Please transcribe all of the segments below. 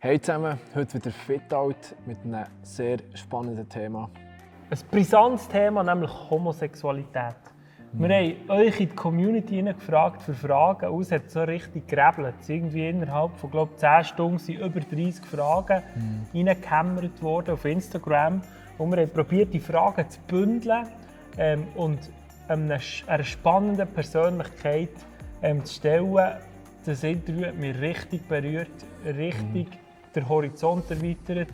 Hey zusammen, heute wieder Fit-Out mit einem sehr spannenden Thema. Ein brisantes Thema, nämlich Homosexualität. Wir haben euch in die Community gefragt für Fragen es hat so richtig gerebelt. Irgendwie innerhalb von glaube 10 Stunden sind über 30 Fragen mhm. worden auf Instagram. Und wir haben probiert, die Fragen zu bündeln ähm, und einer, einer spannenden Persönlichkeit ähm, zu stellen. Das Interview hat mich richtig berührt, richtig mhm den Horizont erweitert.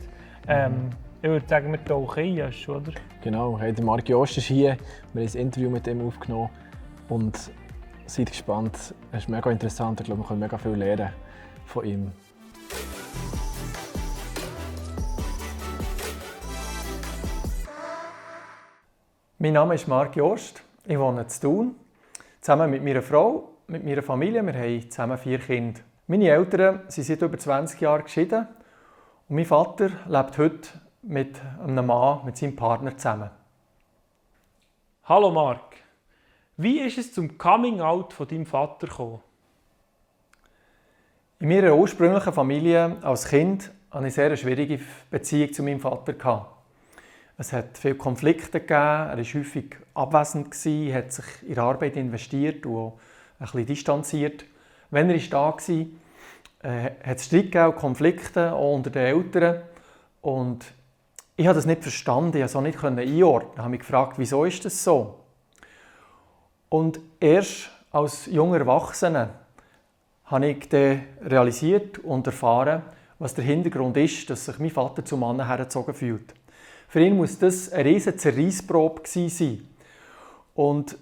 Ähm, ich würde sagen, wir tauchen ein, oder? Genau, hey, der Marc Jost ist hier. Wir haben ein Interview mit ihm aufgenommen und seid gespannt. Es ist mega interessant. Ich glaube, wir können mega viel lernen von ihm. Mein Name ist Marc Jost. Ich wohne in Thun. Zusammen mit meiner Frau, mit meiner Familie. Wir haben zusammen vier Kinder. Meine Eltern sind seit über 20 Jahren geschieden und mein Vater lebt heute mit einem Mann, mit seinem Partner zusammen. Hallo Mark, wie ist es zum Coming Out von deinem Vater gekommen? In meiner ursprünglichen Familie als Kind hatte ich eine sehr schwierige Beziehung zu meinem Vater. Es hat viele Konflikte gegeben, er war häufig abwesend, hat sich in die Arbeit investiert und ein bisschen distanziert wenn er da war, äh, hat es Streit gegeben, Konflikte auch unter den Eltern. Und ich habe das nicht verstanden, ich konnte es nicht einordnen. Ich habe mich gefragt, wieso ist das so? Und erst als junger Erwachsener habe ich dann realisiert und erfahren, was der Hintergrund ist, dass sich mein Vater zum Mann hergezogen fühlt. Für ihn muss das eine riesige Zerreissprobe sein. Und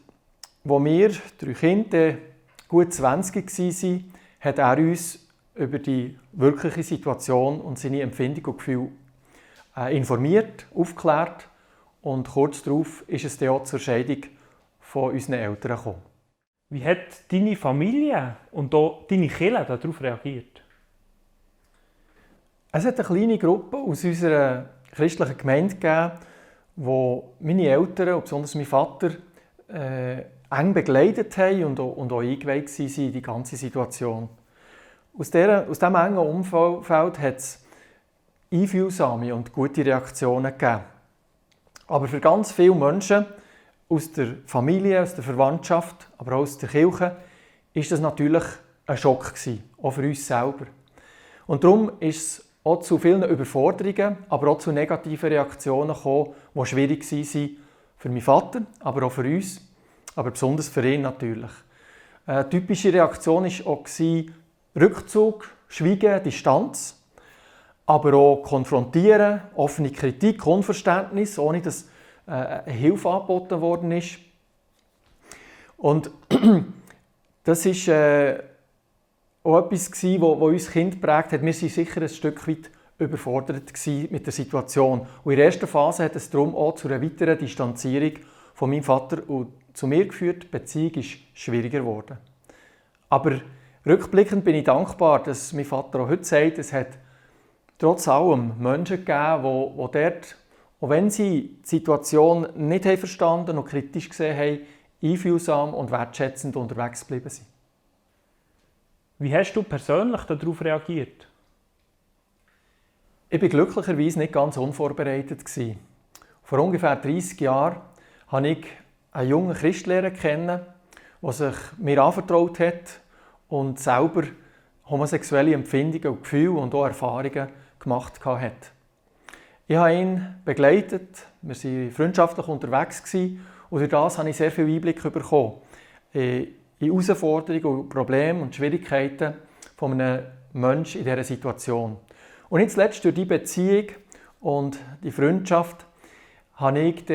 wo wir drei Kinder gut 20 waren, hat er uns über die wirkliche Situation und seine Empfindung und Gefühle äh, informiert, aufgeklärt und kurz darauf ist es dann auch zur Scheidung von unseren Eltern gekommen. Wie hat deine Familie und auch deine Kinder darauf reagiert? Es hat eine kleine Gruppe aus unserer christlichen Gemeinde gegeben, wo meine Eltern besonders mein Vater äh, eng begleitet haben und auch, und auch eingeweiht waren in die ganze Situation. Aus, dieser, aus diesem engen Umfeld hat es einfühlsame und gute Reaktionen gegeben. Aber für ganz viele Menschen aus der Familie, aus der Verwandtschaft, aber auch aus der Kirche, ist das natürlich ein Schock gewesen, auch für uns selber. Und darum ist es auch zu vielen Überforderungen, aber auch zu negativen Reaktionen gekommen, die schwierig waren für meinen Vater, aber auch für uns aber besonders für ihn natürlich. Eine typische Reaktion war auch Rückzug, Schweigen, Distanz, aber auch Konfrontieren, offene Kritik, Unverständnis, ohne dass äh, Hilfe angeboten worden ist. Und das ist äh, auch etwas, was uns Kind prägt hat. Wir waren sicher ein Stück weit überfordert mit der Situation. Und in der ersten Phase hat es darum auch zu einer weiteren Distanzierung von meinem Vater und zu mir geführt. Die Beziehung ist schwieriger geworden. Aber rückblickend bin ich dankbar, dass mein Vater auch heute sagt, es hat trotz allem Menschen gegeben, die, die dort, auch wenn sie die Situation nicht haben verstanden und kritisch gesehen haben, einfühlsam und wertschätzend unterwegs geblieben sind. Wie hast du persönlich darauf reagiert? Ich war glücklicherweise nicht ganz unvorbereitet. Vor ungefähr 30 Jahren habe ich einen jungen Christlehrer kennen, der sich mir anvertraut hat und selber homosexuelle Empfindungen und Gefühle und auch Erfahrungen gemacht hat. Ich habe ihn begleitet, wir waren freundschaftlich unterwegs und durch das habe ich sehr viel Einblick bekommen in Herausforderungen und Probleme und Schwierigkeiten von einem Menschen in dieser Situation. Und nicht zuletzt durch die Beziehung und die Freundschaft habe ich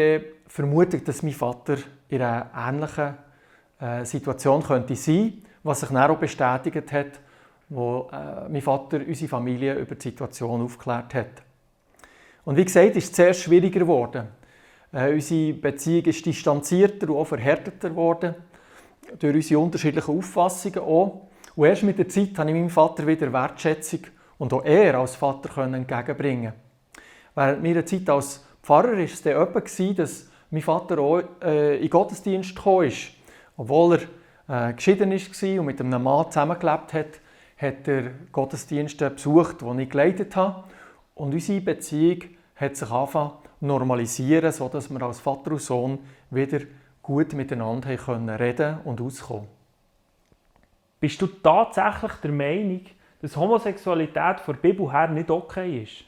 vermutet, dass mein Vater in einer ähnlichen äh, Situation könnte sein was sich dann auch bestätigt hat, wo äh, mein Vater unsere Familie über die Situation aufgeklärt hat. Und wie gesagt, ist es sehr schwieriger geworden. Äh, unsere Beziehung ist distanzierter und auch verhärteter geworden, durch unsere unterschiedlichen Auffassungen auch. Und erst mit der Zeit habe ich meinem Vater wieder Wertschätzung und auch er als Vater entgegenbringen Während meiner Zeit als Pfarrer war es dann etwa, dass mein Vater auch äh, in den Gottesdienst gekommen ist. Obwohl er äh, geschieden war und mit einem Mann zusammengelebt hat, hat er Gottesdienste besucht, die ich geleitet habe. Und unsere Beziehung hat sich angefangen normalisieren, sodass wir als Vater und Sohn wieder gut miteinander können reden und auskommen. Bist du tatsächlich der Meinung, dass Homosexualität von der Bibel her nicht okay ist?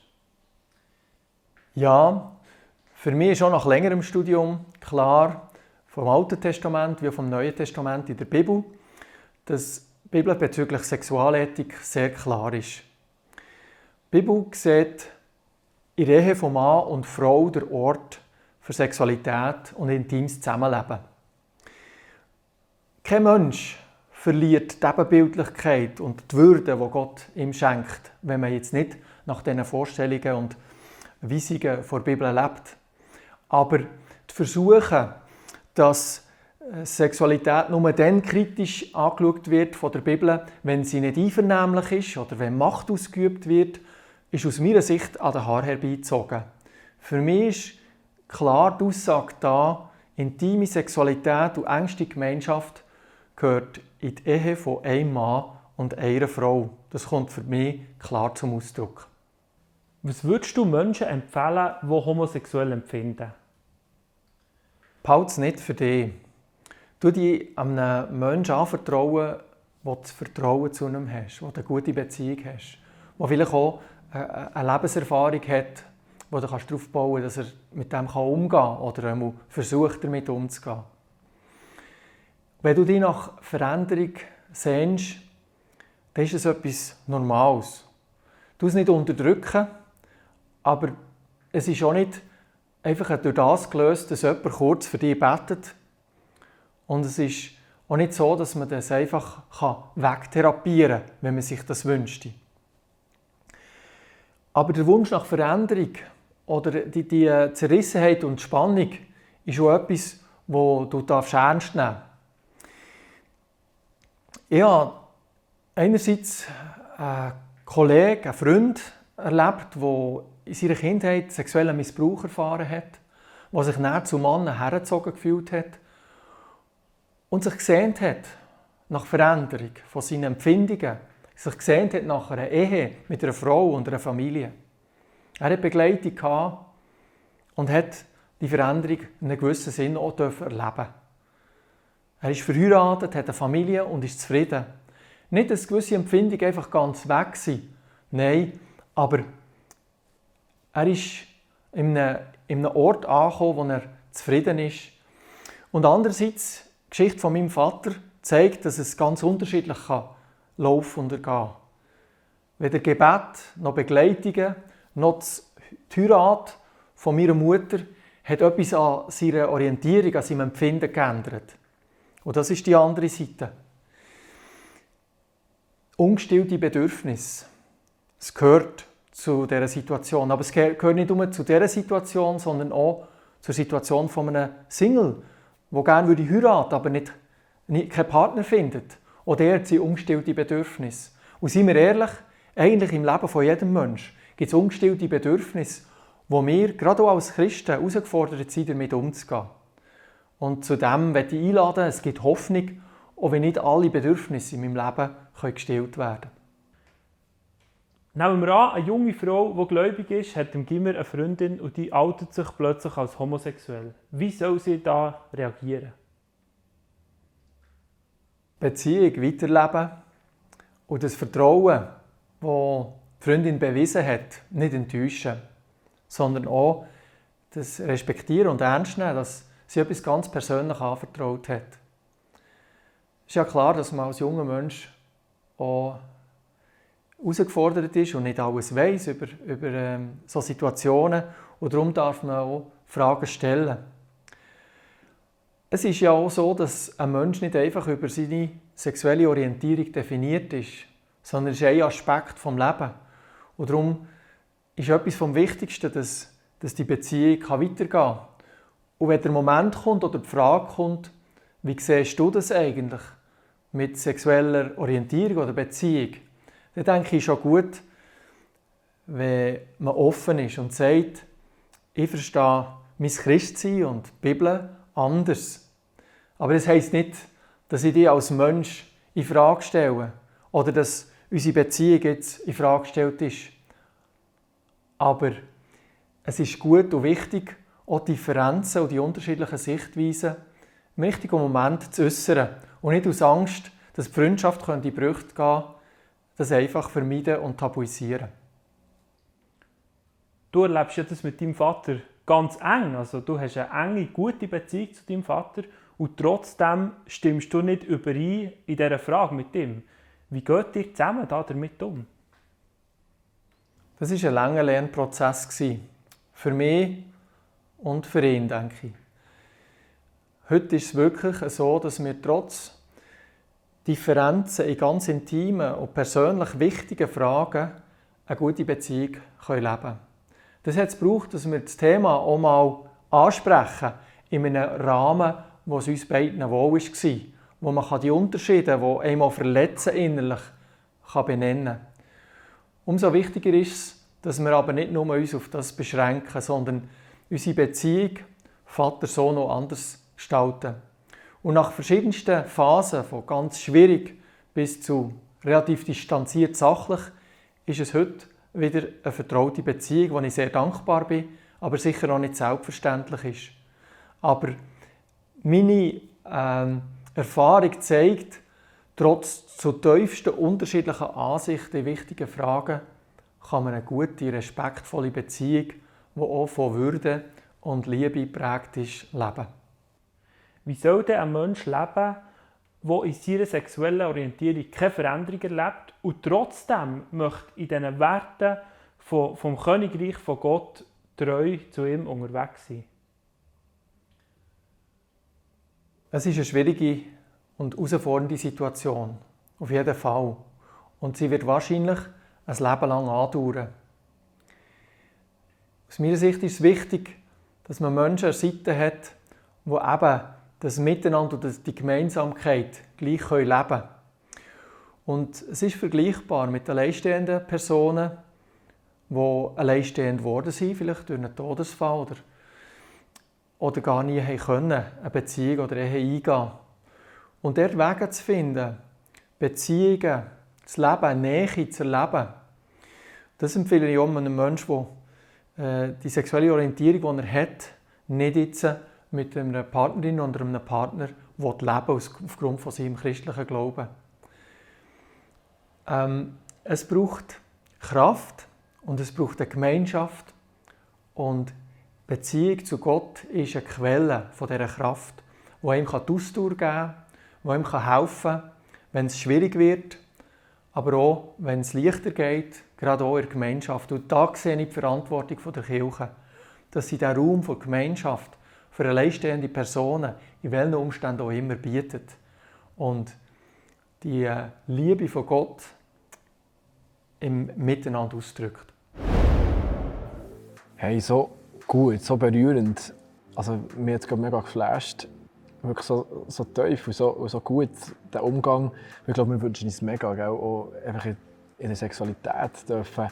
Ja, für mich ist auch nach längerem Studium klar, vom Alten Testament wie vom Neuen Testament in der Bibel, dass die Bibel bezüglich Sexualethik sehr klar ist. Die Bibel sieht in der Ehe von Mann und Frau der Ort für Sexualität und intimes Zusammenleben. Kein Mensch verliert die Ebenbildlichkeit und die Würde, die Gott ihm schenkt, wenn man jetzt nicht nach diesen Vorstellungen und Weisungen der Bibel lebt. Aber die Versuche, dass äh, Sexualität nur dann kritisch angeschaut wird von der Bibel, wenn sie nicht einvernehmlich ist oder wenn Macht ausgeübt wird, ist aus meiner Sicht an den Haar herbeizogen. Für mich ist klar die Aussage da, intime Sexualität und engste Gemeinschaft gehört in die Ehe von einem Mann und einer Frau. Das kommt für mich klar zum Ausdruck. Was würdest du Menschen empfehlen, die homosexuell empfinden? Behalte es nicht für dich. Du dich einem Menschen anvertrauen, wo du Vertrauen zu ihm hast, du eine gute Beziehung hast, der vielleicht auch eine Lebenserfahrung hat, wo du darauf bauen kannst, dass er mit dem umgehen kann oder versucht, damit umzugehen. Wenn du dich nach Veränderung sehnst, dann ist es etwas Normales. Du es nicht unterdrücken, aber es ist auch nicht einfach durch das gelöst, dass jemand kurz für dich betet. Und es ist auch nicht so, dass man das einfach wegtherapieren kann, wenn man sich das wünschte. Aber der Wunsch nach Veränderung oder die, die Zerrissenheit und Spannung ist auch etwas, wo du ernst nehmen darfst. Ich habe einerseits einen Kollegen, einen Freund erlebt, der in seiner Kindheit sexuellen Missbrauch erfahren hat, der sich näher zu Mann hergezogen gefühlt hat und sich gesehnt hat nach Veränderung von seinen Empfindungen, sich gesehnt hat nach einer Ehe mit einer Frau und einer Familie. Er hat Begleitung und hat die Veränderung in einem gewissen Sinn auch erleben Er ist verheiratet, hat eine Familie und ist zufrieden. Nicht, dass gewisse Empfindungen einfach ganz weg sind. Nein, aber er ist in einem, in einem Ort angekommen, wo er zufrieden ist. Und andererseits, die Geschichte von meinem Vater zeigt, dass es ganz unterschiedlich kann laufen und ergehen. Weder Gebet noch Begleitungen noch die Heirat von meiner Mutter hat etwas an seiner Orientierung, an seinem Empfinden geändert. Und das ist die andere Seite. Ungestillte Bedürfnisse. Es gehört zu dieser Situation. Aber es gehört nicht nur zu dieser Situation, sondern auch zur Situation von einem Single, der gerne würde heiraten aber nicht, nicht, keinen Partner findet. Oder er hat sie ungestillte Bedürfnisse. Und seien wir ehrlich, eigentlich im Leben von jedem Menschen gibt es ungestillte Bedürfnisse, wo wir, gerade auch als Christen, herausgefordert sind, damit umzugehen. Und zu dem möchte ich einladen, es gibt Hoffnung, auch wenn nicht alle Bedürfnisse in meinem Leben gestillt werden können. Nehmen wir an, eine junge Frau, die gläubig ist, hat im Gimmer eine Freundin und die outet sich plötzlich als homosexuell. Wie soll sie da reagieren? Beziehung weiterleben und das Vertrauen, das die Freundin bewiesen hat, nicht enttäuschen, sondern auch das Respektieren und Ernst nehmen, dass sie etwas ganz persönlich anvertraut hat. Es ist ja klar, dass man als junger Mensch auch herausgefordert ist und nicht alles weiß über, über ähm, so Situationen. Und darum darf man auch Fragen stellen. Es ist ja auch so, dass ein Mensch nicht einfach über seine sexuelle Orientierung definiert ist, sondern es ist ein Aspekt des Lebens. Und darum ist etwas vom Wichtigsten, dass, dass die Beziehung weitergehen kann. Und wenn der Moment kommt oder die Frage kommt, wie siehst du das eigentlich mit sexueller Orientierung oder Beziehung, dann denke ich schon gut, wenn man offen ist und sagt, ich verstehe mein Christsein und die Bibel anders. Aber das heisst nicht, dass ich dich als Mensch in Frage stelle oder dass unsere Beziehung jetzt in Frage gestellt ist. Aber es ist gut und wichtig, auch die Differenzen und die unterschiedlichen Sichtweisen im richtigen Moment zu äußern und nicht aus Angst, dass die Freundschaft in die Brüche gehen das einfach vermeiden und tabuisieren. Du erlebst ja das mit deinem Vater ganz eng. Also du hast eine enge, gute Beziehung zu deinem Vater und trotzdem stimmst du nicht überein in dieser Frage mit ihm. Wie geht ihr zusammen damit um? Das war ein langer Lernprozess für mich und für ihn, denke ich. Heute ist es wirklich so, dass wir trotz Differenzen in ganz intimen und persönlich wichtigen Fragen eine gute Beziehung leben können. Das hat es gebraucht, dass wir das Thema auch mal ansprechen, in einem Rahmen, wo es uns beiden wohl war, wo man die Unterschiede, die einmal verletzen innerlich, benennen kann. Umso wichtiger ist es, dass wir aber nicht nur uns auf das beschränken, sondern unsere Beziehung Vater-Sohn noch anders gestalten. Und nach verschiedensten Phasen, von ganz schwierig bis zu relativ distanziert sachlich, ist es heute wieder eine vertraute Beziehung, wo ich sehr dankbar bin, aber sicher auch nicht selbstverständlich ist. Aber meine ähm, Erfahrung zeigt, trotz zu tiefsten unterschiedlichen Ansichten in wichtigen Fragen, kann man eine gute, respektvolle Beziehung, die auch von Würde und Liebe prägt ist, leben. Wie soll denn ein Mensch leben, der in seiner sexuellen Orientierung keine Veränderung erlebt und trotzdem möchte in diesen Werten vom, vom Königreich von Gott treu zu ihm unterwegs sein? Es ist eine schwierige und herausfordernde Situation, auf jeden Fall. Und sie wird wahrscheinlich ein Leben lang andauern. Aus meiner Sicht ist es wichtig, dass man Menschen an der Seite hat, die eben das Miteinander und die Gemeinsamkeit gleich leben können. Und es ist vergleichbar mit alleinstehenden Personen, die alleinstehend geworden sind, vielleicht durch einen Todesfall oder, oder gar nie haben können, eine Beziehung oder Ehe eingehen. Und dort Wege zu finden, Beziehungen, das Leben, Nähe zu erleben, das empfehle ich auch einem Menschen, der äh, die sexuelle Orientierung, die er hat, nicht jetzt mit einer Partnerin oder einem Partner leben aufgrund von seinem christlichen Glauben. Ähm, es braucht Kraft und es braucht eine Gemeinschaft und Beziehung zu Gott ist eine Quelle von dieser Kraft, die ihm die Ausdauer geben kann, die ihm helfen kann, wenn es schwierig wird, aber auch, wenn es leichter geht, gerade auch in der Gemeinschaft. Und da sehe ich die Verantwortung der Kirche, dass sie diesen Raum der Gemeinschaft für alleinstehende Personen, in welchen Umständen auch immer, bietet. Und die äh, Liebe von Gott im Miteinander ausdrückt. Hey, so gut, so berührend. Also, mir hat es mega geflasht. Wirklich so, so tief und so, so gut, der Umgang. Ich glaube, wir wünschen uns mega, gell? auch einfach in, in der Sexualität dürfen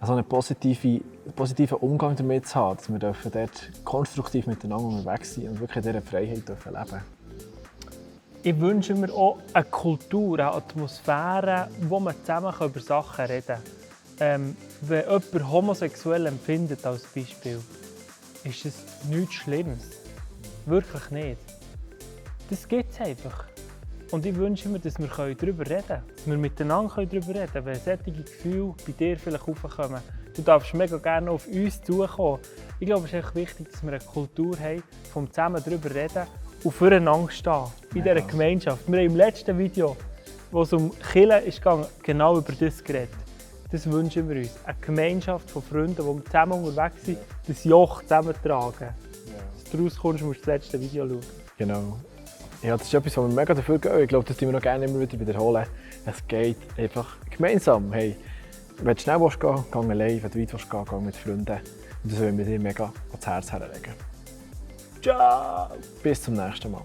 also einen positiven, positiven Umgang damit zu haben, dass wir dürfen dort konstruktiv miteinander unterwegs sein und wirklich in dieser Freiheit dürfen leben Ich wünsche mir auch eine Kultur, eine Atmosphäre, wo man zusammen über Sachen reden kann. Ähm, wenn jemand homosexuell empfindet, als Beispiel, ist es nichts Schlimmes. Wirklich nicht. Das gibt es einfach. Und ich wünsche mir, dass wir darüber reden können. Dass wir miteinander darüber reden können. Wenn solche Gefühle bei dir vielleicht aufkommen. Du darfst mega gerne auf uns zukommen. Ich glaube, es ist echt wichtig, dass wir eine Kultur haben, vom zusammen darüber reden und füreinander stehen. In dieser Gemeinschaft. Wir haben im letzten Video, wo es um Killen ging, genau über das geredet. Das wünschen wir uns. Eine Gemeinschaft von Freunden, die zusammen unterwegs sind, das Joch zusammentragen. Ja. Dass du rauskommst, musst du das letzte Video schauen. Genau. Ja, das ist etwas, was wir mega dafür gehen. Ich glaube, das wir noch gerne immer wieder wiederholen. Es geht einfach gemeinsam. Hey, wenn du schnell gehen willst, geh allein. Wenn du weit willst, geh mit Freunden. Und das wollen wir dir mega ans Herz herlegen. Ciao! Bis zum nächsten Mal.